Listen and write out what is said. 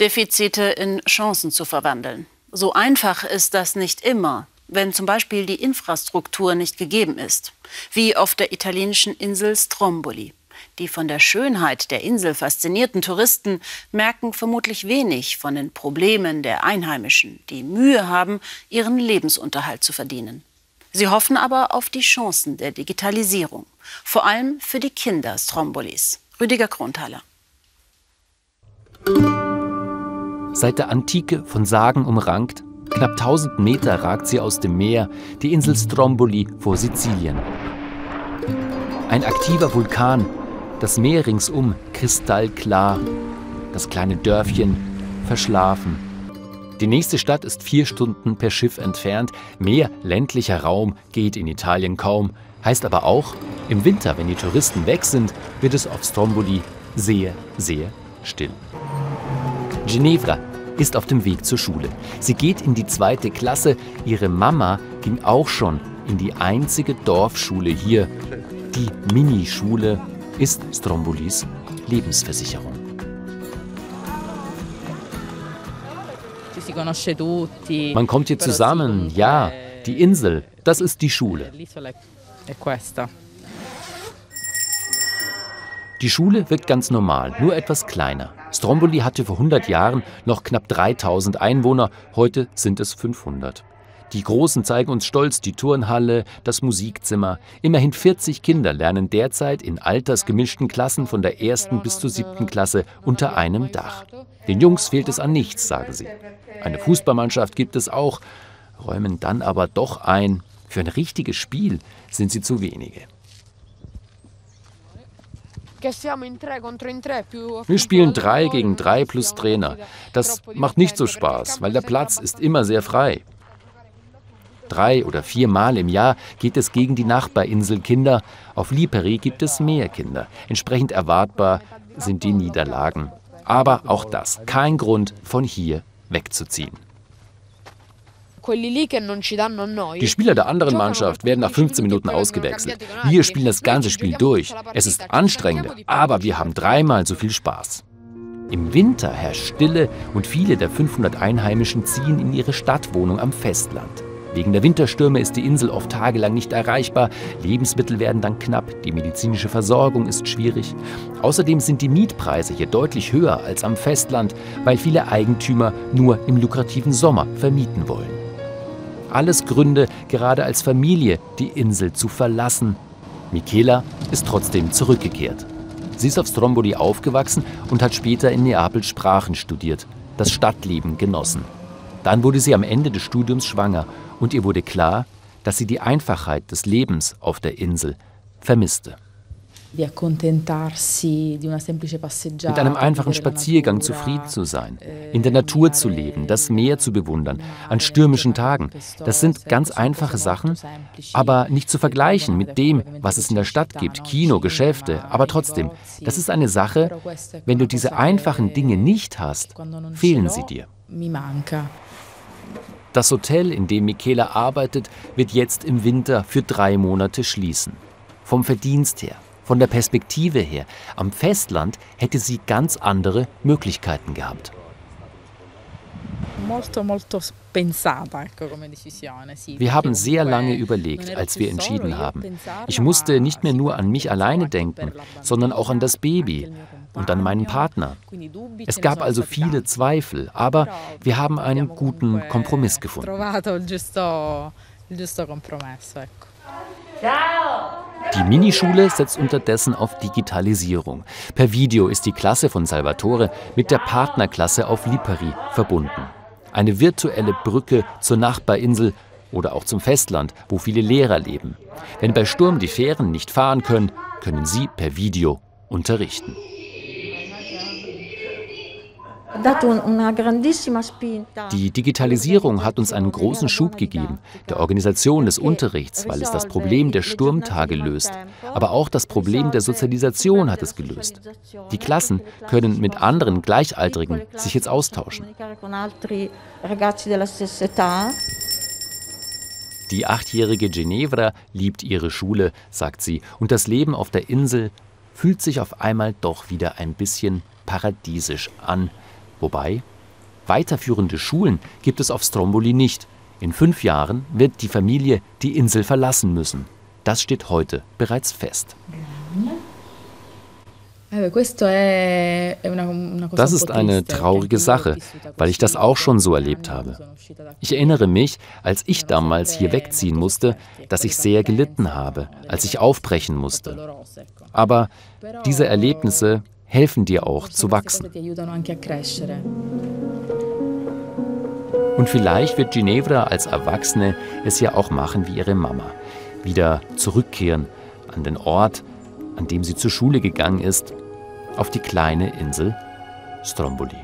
Defizite in Chancen zu verwandeln. So einfach ist das nicht immer, wenn zum Beispiel die Infrastruktur nicht gegeben ist, wie auf der italienischen Insel Stromboli. Die von der Schönheit der Insel faszinierten Touristen merken vermutlich wenig von den Problemen der Einheimischen, die Mühe haben, ihren Lebensunterhalt zu verdienen. Sie hoffen aber auf die Chancen der Digitalisierung, vor allem für die Kinder Strombolis. Rüdiger Kronthaler. Seit der Antike von Sagen umrankt, knapp 1000 Meter ragt sie aus dem Meer, die Insel Stromboli vor Sizilien. Ein aktiver Vulkan, das Meer ringsum kristallklar, das kleine Dörfchen verschlafen. Die nächste Stadt ist vier Stunden per Schiff entfernt. Mehr ländlicher Raum geht in Italien kaum. Heißt aber auch, im Winter, wenn die Touristen weg sind, wird es auf Stromboli sehr, sehr still. Ginevra ist auf dem Weg zur Schule. Sie geht in die zweite Klasse. Ihre Mama ging auch schon in die einzige Dorfschule hier. Die Minischule ist Strombolis Lebensversicherung. Man kommt hier zusammen, ja. Die Insel, das ist die Schule. Die Schule wirkt ganz normal, nur etwas kleiner. Stromboli hatte vor 100 Jahren noch knapp 3000 Einwohner, heute sind es 500. Die Großen zeigen uns stolz die Turnhalle, das Musikzimmer. Immerhin 40 Kinder lernen derzeit in altersgemischten Klassen von der ersten bis zur siebten Klasse unter einem Dach. Den Jungs fehlt es an nichts, sagen sie. Eine Fußballmannschaft gibt es auch, räumen dann aber doch ein. Für ein richtiges Spiel sind sie zu wenige. Wir spielen drei gegen drei plus Trainer. Das macht nicht so Spaß, weil der Platz ist immer sehr frei. Drei oder viermal im Jahr geht es gegen die Nachbarinselkinder. Auf Lipari gibt es mehr Kinder. Entsprechend erwartbar sind die Niederlagen. Aber auch das kein Grund, von hier wegzuziehen. Die Spieler der anderen Mannschaft werden nach 15 Minuten ausgewechselt. Wir spielen das ganze Spiel durch. Es ist anstrengend, aber wir haben dreimal so viel Spaß. Im Winter herrscht Stille und viele der 500 Einheimischen ziehen in ihre Stadtwohnung am Festland. Wegen der Winterstürme ist die Insel oft tagelang nicht erreichbar, Lebensmittel werden dann knapp, die medizinische Versorgung ist schwierig. Außerdem sind die Mietpreise hier deutlich höher als am Festland, weil viele Eigentümer nur im lukrativen Sommer vermieten wollen. Alles Gründe, gerade als Familie die Insel zu verlassen. Michela ist trotzdem zurückgekehrt. Sie ist auf Stromboli aufgewachsen und hat später in Neapel Sprachen studiert, das Stadtleben genossen. Dann wurde sie am Ende des Studiums schwanger und ihr wurde klar, dass sie die Einfachheit des Lebens auf der Insel vermisste. Mit einem einfachen Spaziergang zufrieden zu sein, in der Natur zu leben, das Meer zu bewundern, an stürmischen Tagen, das sind ganz einfache Sachen, aber nicht zu vergleichen mit dem, was es in der Stadt gibt, Kino, Geschäfte, aber trotzdem, das ist eine Sache, wenn du diese einfachen Dinge nicht hast, fehlen sie dir. Das Hotel, in dem Michela arbeitet, wird jetzt im Winter für drei Monate schließen. Vom Verdienst her, von der Perspektive her, am Festland hätte sie ganz andere Möglichkeiten gehabt. Wir haben sehr lange überlegt, als wir entschieden haben. Ich musste nicht mehr nur an mich alleine denken, sondern auch an das Baby und an meinen Partner. Es gab also viele Zweifel, aber wir haben einen guten Kompromiss gefunden. Die Minischule setzt unterdessen auf Digitalisierung. Per Video ist die Klasse von Salvatore mit der Partnerklasse auf Lipari verbunden. Eine virtuelle Brücke zur Nachbarinsel oder auch zum Festland, wo viele Lehrer leben. Wenn bei Sturm die Fähren nicht fahren können, können sie per Video unterrichten. Die Digitalisierung hat uns einen großen Schub gegeben, der Organisation des Unterrichts, weil es das Problem der Sturmtage löst. Aber auch das Problem der Sozialisation hat es gelöst. Die Klassen können mit anderen Gleichaltrigen sich jetzt austauschen. Die achtjährige Ginevra liebt ihre Schule, sagt sie, und das Leben auf der Insel fühlt sich auf einmal doch wieder ein bisschen paradiesisch an Wobei, weiterführende Schulen gibt es auf Stromboli nicht. In fünf Jahren wird die Familie die Insel verlassen müssen. Das steht heute bereits fest. Das ist eine traurige Sache, weil ich das auch schon so erlebt habe. Ich erinnere mich, als ich damals hier wegziehen musste, dass ich sehr gelitten habe, als ich aufbrechen musste. Aber diese Erlebnisse helfen dir auch zu wachsen. Und vielleicht wird Ginevra als Erwachsene es ja auch machen wie ihre Mama. Wieder zurückkehren an den Ort, an dem sie zur Schule gegangen ist auf die kleine Insel Stromboli.